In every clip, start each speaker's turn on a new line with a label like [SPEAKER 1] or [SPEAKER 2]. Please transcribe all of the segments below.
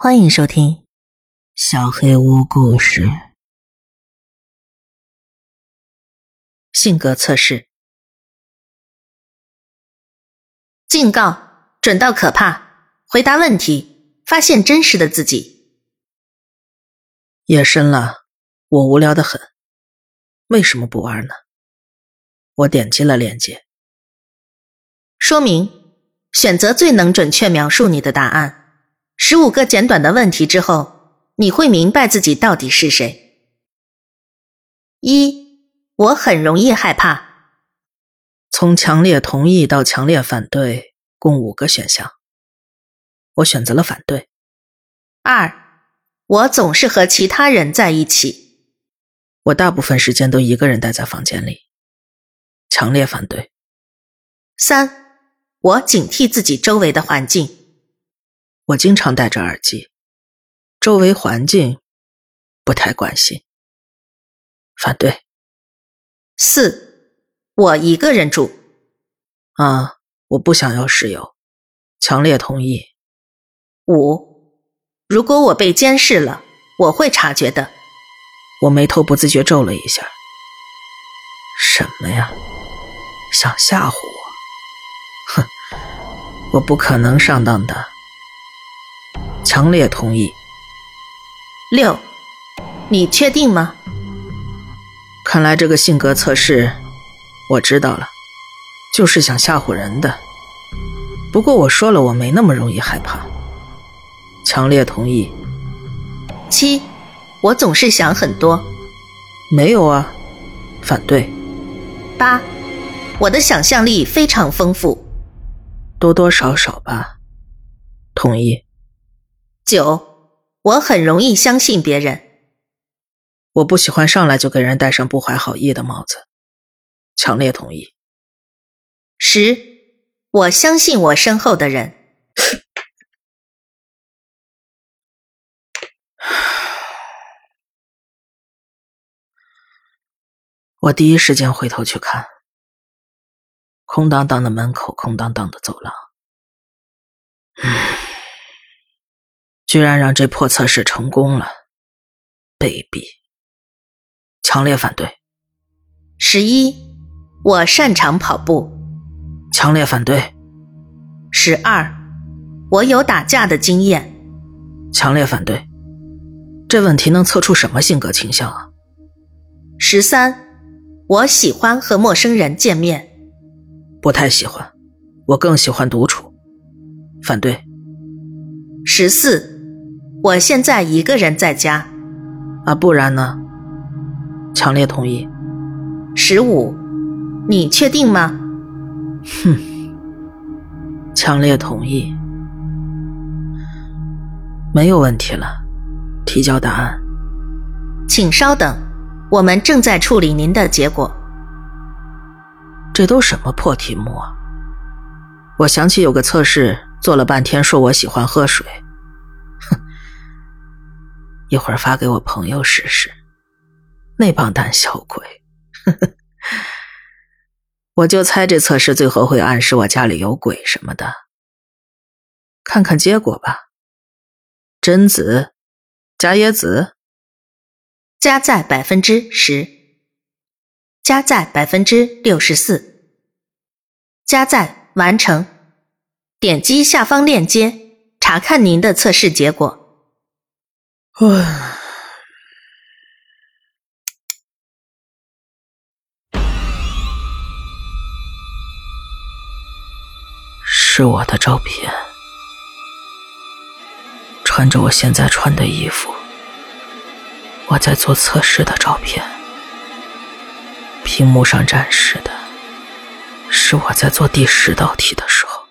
[SPEAKER 1] 欢迎收听《小黑屋故事》性格测试。警告：准到可怕！回答问题，发现真实的自己。
[SPEAKER 2] 夜深了，我无聊的很，为什么不玩呢？我点击了链接。
[SPEAKER 1] 说明：选择最能准确描述你的答案。十五个简短的问题之后，你会明白自己到底是谁。一，我很容易害怕。
[SPEAKER 2] 从强烈同意到强烈反对，共五个选项，我选择了反对。
[SPEAKER 1] 二，我总是和其他人在一起。
[SPEAKER 2] 我大部分时间都一个人待在房间里，强烈反对。
[SPEAKER 1] 三，我警惕自己周围的环境。
[SPEAKER 2] 我经常戴着耳机，周围环境不太关心。反对。
[SPEAKER 1] 四，我一个人住。
[SPEAKER 2] 啊，我不想要室友。强烈同意。
[SPEAKER 1] 五，如果我被监视了，我会察觉的。
[SPEAKER 2] 我眉头不自觉皱了一下。什么呀？想吓唬我？哼，我不可能上当的。强烈同意。
[SPEAKER 1] 六，你确定吗？
[SPEAKER 2] 看来这个性格测试，我知道了，就是想吓唬人的。不过我说了，我没那么容易害怕。强烈同意。
[SPEAKER 1] 七，我总是想很多。
[SPEAKER 2] 没有啊，反对。
[SPEAKER 1] 八，我的想象力非常丰富。
[SPEAKER 2] 多多少少吧。同意。
[SPEAKER 1] 九，我很容易相信别人。
[SPEAKER 2] 我不喜欢上来就给人戴上不怀好意的帽子。强烈同意。
[SPEAKER 1] 十，我相信我身后的人。
[SPEAKER 2] 我第一时间回头去看，空荡荡的门口，空荡荡的走廊。居然让这破测试成功了，卑鄙！强烈反对。
[SPEAKER 1] 十一，我擅长跑步。
[SPEAKER 2] 强烈反对。
[SPEAKER 1] 十二，我有打架的经验。
[SPEAKER 2] 强烈反对。这问题能测出什么性格倾向啊？
[SPEAKER 1] 十三，我喜欢和陌生人见面。
[SPEAKER 2] 不太喜欢，我更喜欢独处。反对。
[SPEAKER 1] 十四。我现在一个人在家，
[SPEAKER 2] 啊，不然呢？强烈同意。
[SPEAKER 1] 十五，你确定吗？
[SPEAKER 2] 哼，强烈同意。没有问题了，提交答案。
[SPEAKER 1] 请稍等，我们正在处理您的结果。
[SPEAKER 2] 这都什么破题目啊！我想起有个测试，做了半天，说我喜欢喝水。一会儿发给我朋友试试，那帮胆小鬼，我就猜这测试最后会暗示我家里有鬼什么的。看看结果吧。贞子，加椰子，
[SPEAKER 1] 加在百分之十，加在百分之六十四，加在完成。点击下方链接查看您的测试结果。唉，
[SPEAKER 2] 是我的照片，穿着我现在穿的衣服，我在做测试的照片。屏幕上展示的是我在做第十道题的时候，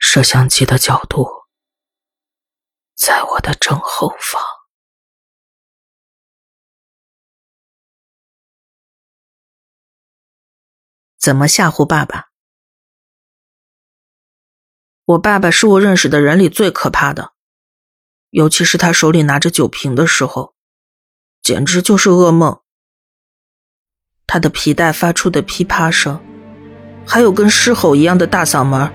[SPEAKER 2] 摄像机的角度。在我的正后方，
[SPEAKER 1] 怎么吓唬爸爸？
[SPEAKER 2] 我爸爸是我认识的人里最可怕的，尤其是他手里拿着酒瓶的时候，简直就是噩梦。他的皮带发出的噼啪声，还有跟狮吼一样的大嗓门，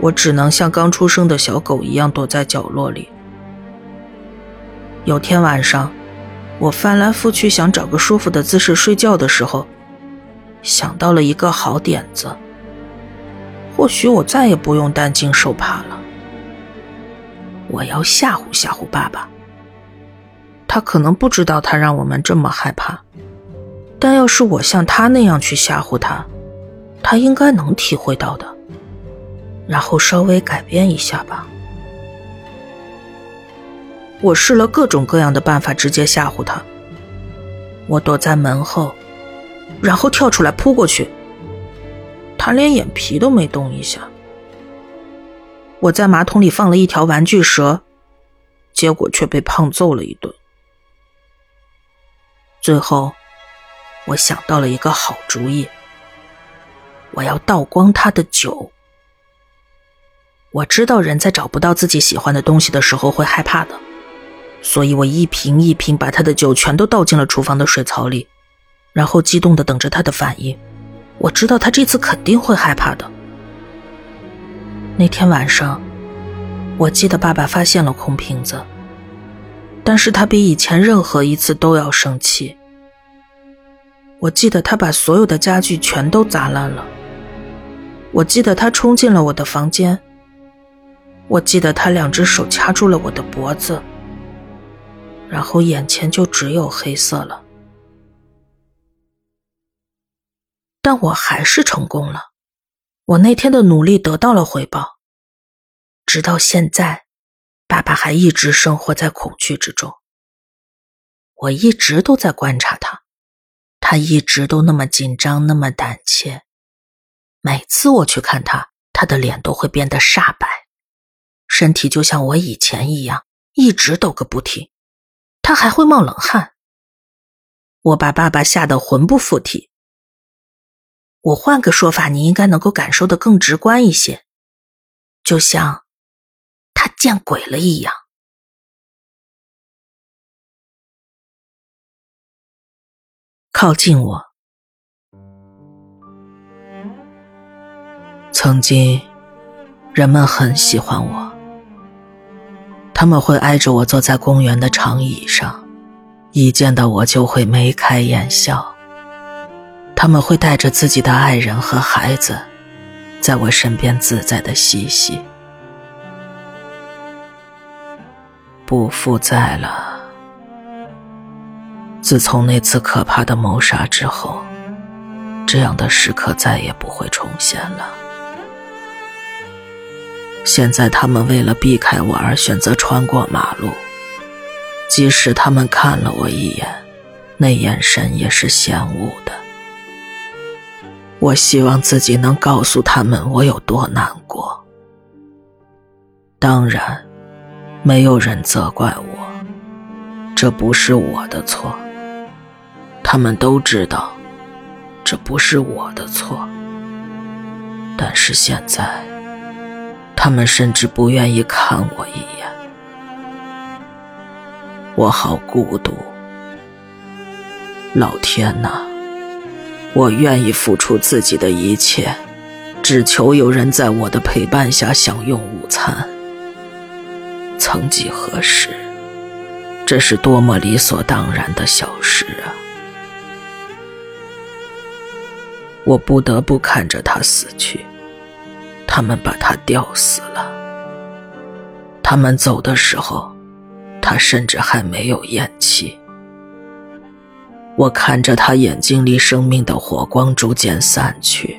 [SPEAKER 2] 我只能像刚出生的小狗一样躲在角落里。有天晚上，我翻来覆去想找个舒服的姿势睡觉的时候，想到了一个好点子。或许我再也不用担惊受怕了。我要吓唬吓唬爸爸。他可能不知道他让我们这么害怕，但要是我像他那样去吓唬他，他应该能体会到的。然后稍微改变一下吧。我试了各种各样的办法，直接吓唬他。我躲在门后，然后跳出来扑过去。他连眼皮都没动一下。我在马桶里放了一条玩具蛇，结果却被胖揍了一顿。最后，我想到了一个好主意。我要倒光他的酒。我知道人在找不到自己喜欢的东西的时候会害怕的，所以我一瓶一瓶把他的酒全都倒进了厨房的水槽里，然后激动的等着他的反应。我知道他这次肯定会害怕的。那天晚上，我记得爸爸发现了空瓶子，但是他比以前任何一次都要生气。我记得他把所有的家具全都砸烂了。我记得他冲进了我的房间。我记得他两只手掐住了我的脖子，然后眼前就只有黑色了。但我还是成功了，我那天的努力得到了回报。直到现在，爸爸还一直生活在恐惧之中。我一直都在观察他，他一直都那么紧张，那么胆怯。每次我去看他，他的脸都会变得煞白。身体就像我以前一样，一直抖个不停，他还会冒冷汗。我把爸爸吓得魂不附体。我换个说法，你应该能够感受的更直观一些，就像他见鬼了一样。靠近我，曾经人们很喜欢我。他们会挨着我坐在公园的长椅上，一见到我就会眉开眼笑。他们会带着自己的爱人和孩子，在我身边自在的嬉戏。不复在了。自从那次可怕的谋杀之后，这样的时刻再也不会重现了。现在他们为了避开我而选择穿过马路，即使他们看了我一眼，那眼神也是嫌恶的。我希望自己能告诉他们我有多难过。当然，没有人责怪我，这不是我的错。他们都知道，这不是我的错。但是现在。他们甚至不愿意看我一眼，我好孤独。老天呐，我愿意付出自己的一切，只求有人在我的陪伴下享用午餐。曾几何时，这是多么理所当然的小事啊！我不得不看着他死去。他们把他吊死了。他们走的时候，他甚至还没有咽气。我看着他眼睛里生命的火光逐渐散去，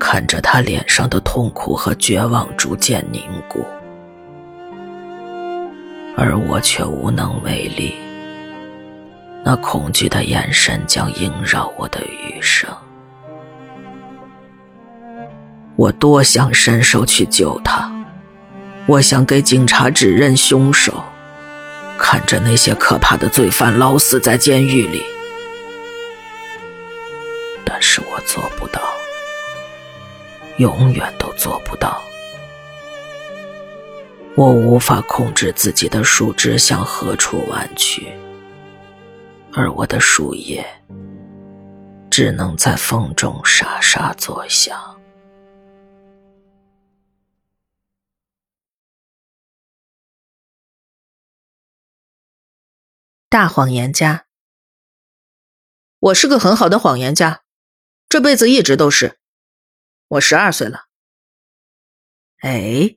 [SPEAKER 2] 看着他脸上的痛苦和绝望逐渐凝固，而我却无能为力。那恐惧的眼神将萦绕我的余生。我多想伸手去救他，我想给警察指认凶手，看着那些可怕的罪犯老死在监狱里，但是我做不到，永远都做不到。我无法控制自己的树枝向何处弯曲，而我的树叶只能在风中沙沙作响。大谎言家。我是个很好的谎言家，这辈子一直都是。我十二岁了。哎，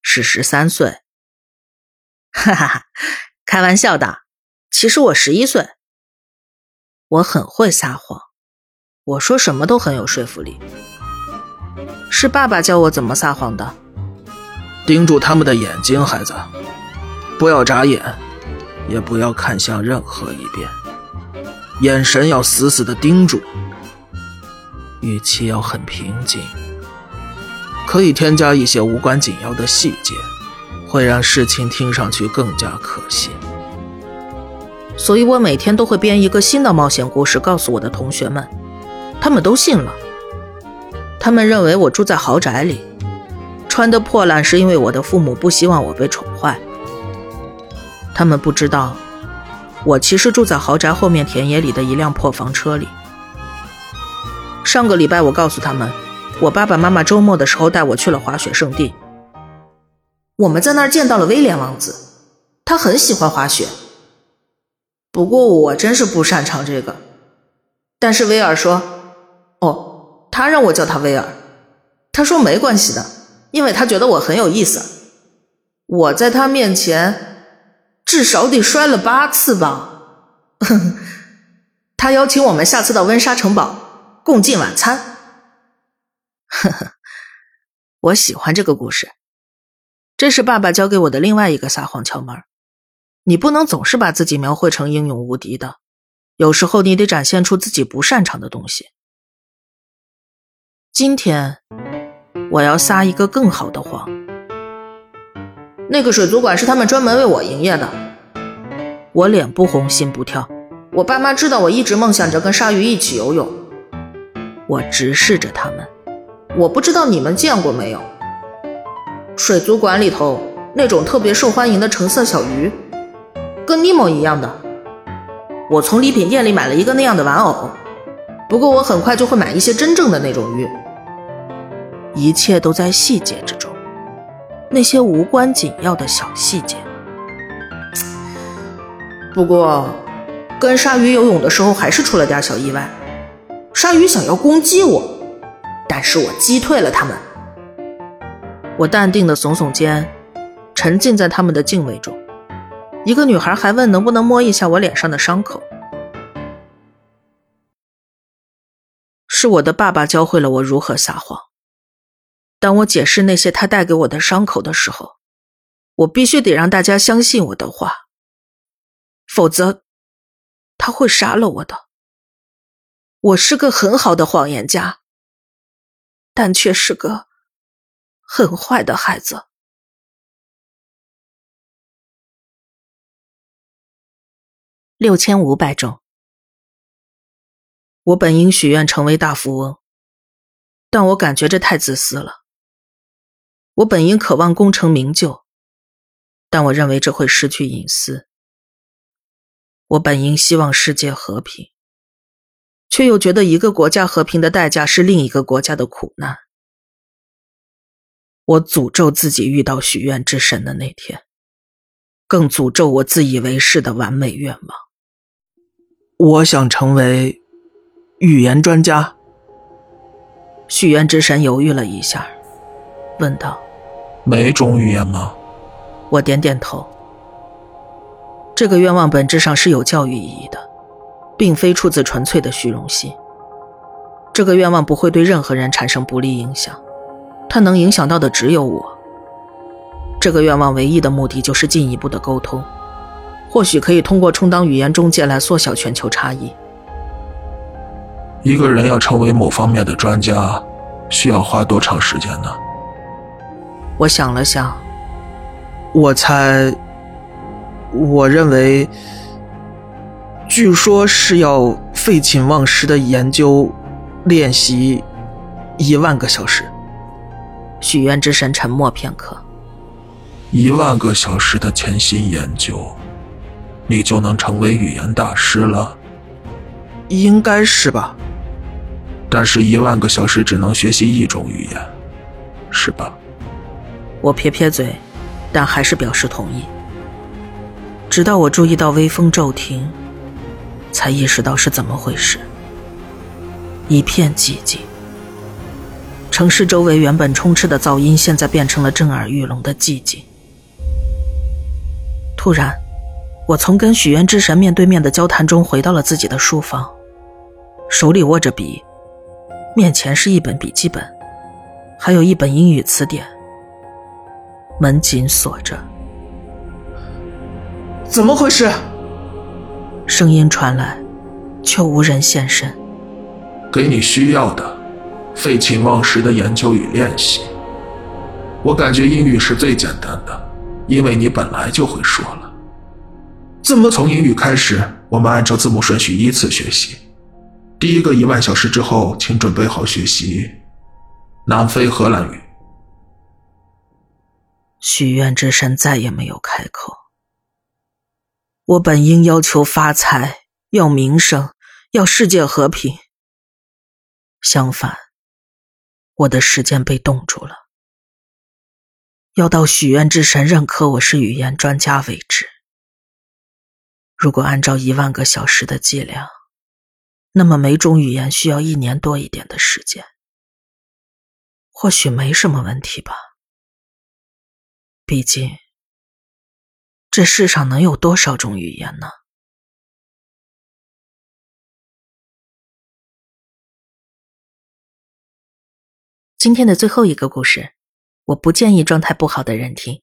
[SPEAKER 2] 是十三岁。哈哈哈，开玩笑的。其实我十一岁。我很会撒谎，我说什么都很有说服力。是爸爸教我怎么撒谎的。
[SPEAKER 3] 盯住他们的眼睛，孩子，不要眨眼，也不要看向任何一边，眼神要死死的盯住，语气要很平静，可以添加一些无关紧要的细节，会让事情听上去更加可信。
[SPEAKER 2] 所以我每天都会编一个新的冒险故事告诉我的同学们，他们都信了。他们认为我住在豪宅里，穿得破烂是因为我的父母不希望我被宠坏。他们不知道，我其实住在豪宅后面田野里的一辆破房车里。上个礼拜我告诉他们，我爸爸妈妈周末的时候带我去了滑雪圣地。我们在那儿见到了威廉王子，他很喜欢滑雪。不过我真是不擅长这个，但是威尔说：“哦，他让我叫他威尔。他说没关系的，因为他觉得我很有意思。我在他面前至少得摔了八次吧。他邀请我们下次到温莎城堡共进晚餐。呵呵，我喜欢这个故事，这是爸爸教给我的另外一个撒谎窍门。”你不能总是把自己描绘成英勇无敌的，有时候你得展现出自己不擅长的东西。今天我要撒一个更好的谎。那个水族馆是他们专门为我营业的。我脸不红心不跳。我爸妈知道我一直梦想着跟鲨鱼一起游泳。我直视着他们。我不知道你们见过没有？水族馆里头那种特别受欢迎的橙色小鱼。跟尼莫一样的，我从礼品店里买了一个那样的玩偶。不过我很快就会买一些真正的那种鱼。一切都在细节之中，那些无关紧要的小细节。不过，跟鲨鱼游泳的时候还是出了点小意外。鲨鱼想要攻击我，但是我击退了他们。我淡定的耸耸肩，沉浸在他们的敬畏中。一个女孩还问能不能摸一下我脸上的伤口。是我的爸爸教会了我如何撒谎。当我解释那些他带给我的伤口的时候，我必须得让大家相信我的话，否则他会杀了我的。我是个很好的谎言家，但却是个很坏的孩子。六千五百种。我本应许愿成为大富翁，但我感觉这太自私了。我本应渴望功成名就，但我认为这会失去隐私。我本应希望世界和平，却又觉得一个国家和平的代价是另一个国家的苦难。我诅咒自己遇到许愿之神的那天，更诅咒我自以为是的完美愿望。
[SPEAKER 3] 我想成为语言专家。
[SPEAKER 2] 许愿之神犹豫了一下，问道：“
[SPEAKER 3] 每种语言吗？”
[SPEAKER 2] 我点点头。这个愿望本质上是有教育意义的，并非出自纯粹的虚荣心。这个愿望不会对任何人产生不利影响，它能影响到的只有我。这个愿望唯一的目的就是进一步的沟通。或许可以通过充当语言中介来缩小全球差异。
[SPEAKER 3] 一个人要成为某方面的专家，需要花多长时间呢？
[SPEAKER 2] 我想了想，
[SPEAKER 3] 我猜，我认为，据说是要废寝忘食的研究、练习一万个小时。
[SPEAKER 2] 许愿之神沉默片刻。
[SPEAKER 3] 一万个小时的潜心研究。你就能成为语言大师了，应该是吧？但是，一万个小时只能学习一种语言，是吧？
[SPEAKER 2] 我撇撇嘴，但还是表示同意。
[SPEAKER 4] 直到我注意到微风骤停，才意识到是怎么回事。一片寂静，城市周围原本充斥的噪音，现在变成了震耳欲聋的寂静。突然，我从跟许愿之神面对面的交谈中回到了自己的书房，手里握着笔，面前是一本笔记本，还有一本英语词典。门紧锁着。
[SPEAKER 5] 怎么回事？
[SPEAKER 4] 声音传来，却无人现身。
[SPEAKER 3] 给你需要的，废寝忘食的研究与练习。我感觉英语是最简单的，因为你本来就会说了。
[SPEAKER 5] 怎么
[SPEAKER 3] 从英语开始？我们按照字母顺序依次学习。第一个一万小时之后，请准备好学习南非荷兰语。
[SPEAKER 4] 许愿之神再也没有开口。我本应要求发财，要名声，要世界和平。相反，我的时间被冻住了，要到许愿之神认可我是语言专家为止。如果按照一万个小时的计量，那么每种语言需要一年多一点的时间。或许没什么问题吧。毕竟，这世上能有多少种语言呢？
[SPEAKER 2] 今天的最后一个故事，我不建议状态不好的人听。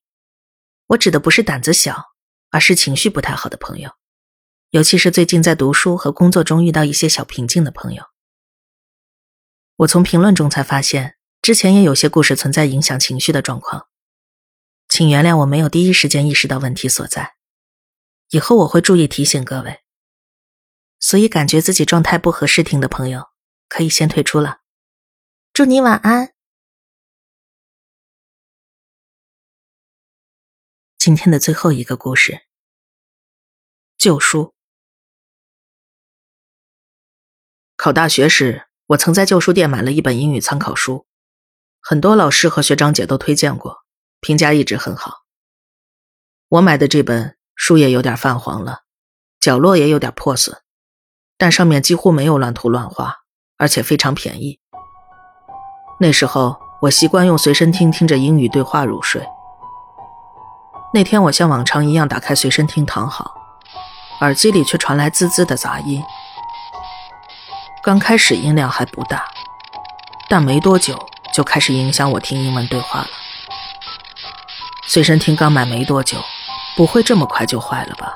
[SPEAKER 2] 我指的不是胆子小，而是情绪不太好的朋友，尤其是最近在读书和工作中遇到一些小瓶颈的朋友。我从评论中才发现，之前也有些故事存在影响情绪的状况。请原谅我没有第一时间意识到问题所在，以后我会注意提醒各位。所以感觉自己状态不合适听的朋友，可以先退出了。祝你晚安。今天的最后一个故事，旧书。考大学时，我曾在旧书店买了一本英语参考书，很多老师和学长姐都推荐过。评价一直很好。我买的这本书页有点泛黄了，角落也有点破损，但上面几乎没有乱涂乱画，而且非常便宜。那时候我习惯用随身听听着英语对话入睡。那天我像往常一样打开随身听躺好，耳机里却传来滋滋的杂音。刚开始音量还不大，但没多久就开始影响我听英文对话了。随身听刚买没多久，不会这么快就坏了吧？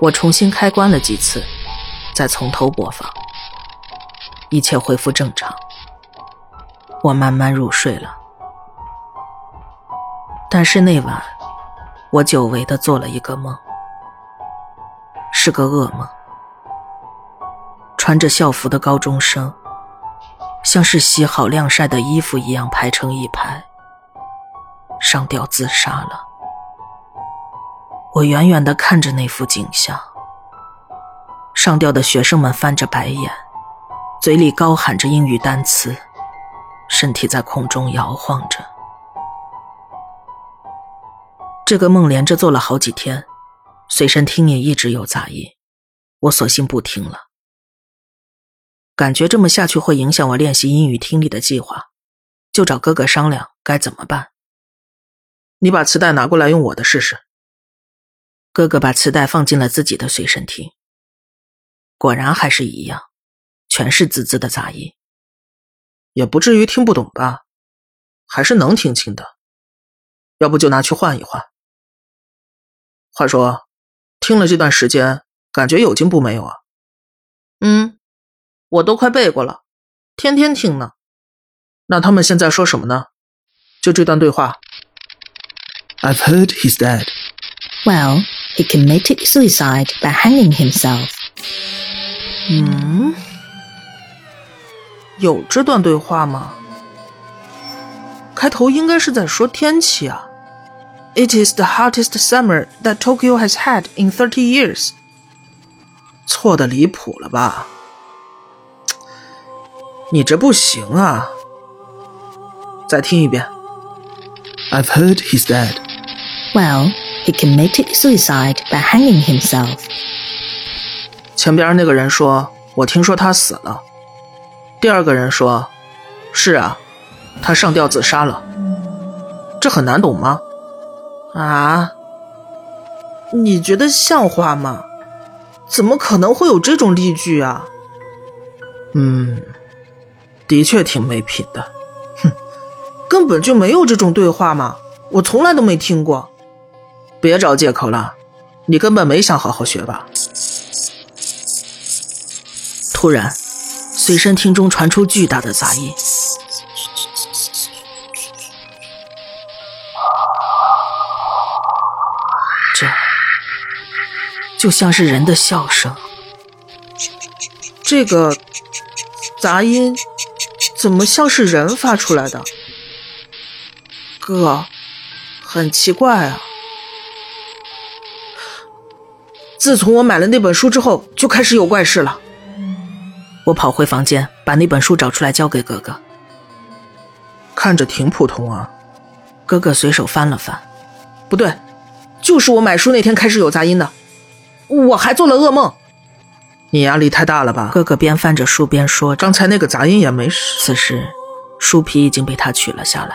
[SPEAKER 2] 我重新开关了几次，再从头播放，一切恢复正常。我慢慢入睡了。但是那晚，我久违的做了一个梦，是个噩梦。穿着校服的高中生，像是洗好晾晒的衣服一样排成一排。上吊自杀了。我远远的看着那幅景象，上吊的学生们翻着白眼，嘴里高喊着英语单词，身体在空中摇晃着。这个梦连着做了好几天，随身听也一直有杂音，我索性不听了。感觉这么下去会影响我练习英语听力的计划，就找哥哥商量该怎么办。
[SPEAKER 5] 你把磁带拿过来用我的试试。
[SPEAKER 2] 哥哥把磁带放进了自己的随身听，果然还是一样，全是滋滋的杂音。
[SPEAKER 5] 也不至于听不懂吧？还是能听清的。要不就拿去换一换。话说，听了这段时间，感觉有进步没有啊？
[SPEAKER 4] 嗯，我都快背过了，天天听呢。
[SPEAKER 5] 那他们现在说什么呢？就这段对话。
[SPEAKER 3] I've heard he's dead.
[SPEAKER 6] Well, he committed suicide by hanging himself.
[SPEAKER 4] 嗯，有这段对话吗？开头应该是在说天气啊。It is the hottest summer that Tokyo has had in thirty years.
[SPEAKER 5] 错的离谱了吧？你这不行啊！再听一遍。
[SPEAKER 3] I've heard he's dead.
[SPEAKER 6] Well,
[SPEAKER 7] he committed suicide by hanging himself.
[SPEAKER 2] 前边那个人说：“我听说他死了。”第二个人说：“是啊，他上吊自杀了。”这很难懂吗？
[SPEAKER 8] 啊？你觉得像话吗？怎么可能会有这种例句啊？
[SPEAKER 2] 嗯，的确挺没品的。
[SPEAKER 8] 哼，根本就没有这种对话嘛，我从来都没听过。
[SPEAKER 2] 别找借口了，你根本没想好好学吧？突然，随身听中传出巨大的杂音。这就像是人的笑声。
[SPEAKER 8] 这个杂音怎么像是人发出来的？哥，很奇怪啊。自从我买了那本书之后，就开始有怪事了。
[SPEAKER 2] 我跑回房间，把那本书找出来交给哥哥。看着挺普通啊。哥哥随手翻了翻，
[SPEAKER 8] 不对。就是我买书那天开始有杂音的，我还做了噩梦。
[SPEAKER 2] 你压力太大了吧？哥哥边翻着书边说：“刚才那个杂音也没事。”此时，书皮已经被他取了下来，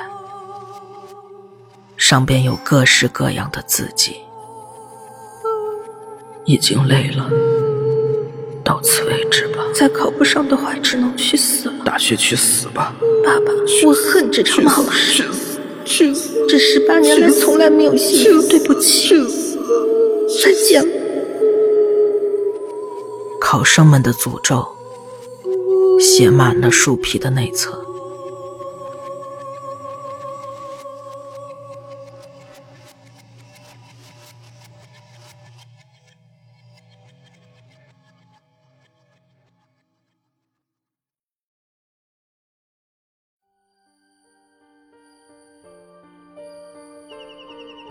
[SPEAKER 2] 上边有各式各样的字迹。已经累了，到此为止吧。
[SPEAKER 9] 再考不上的话，只能去死了。
[SPEAKER 2] 大学去死吧，
[SPEAKER 9] 爸爸！我恨这场考试。去死！这十八年来从来没有幸福，对不起。去死！再见。
[SPEAKER 2] 考生们的诅咒写满了树皮的内侧。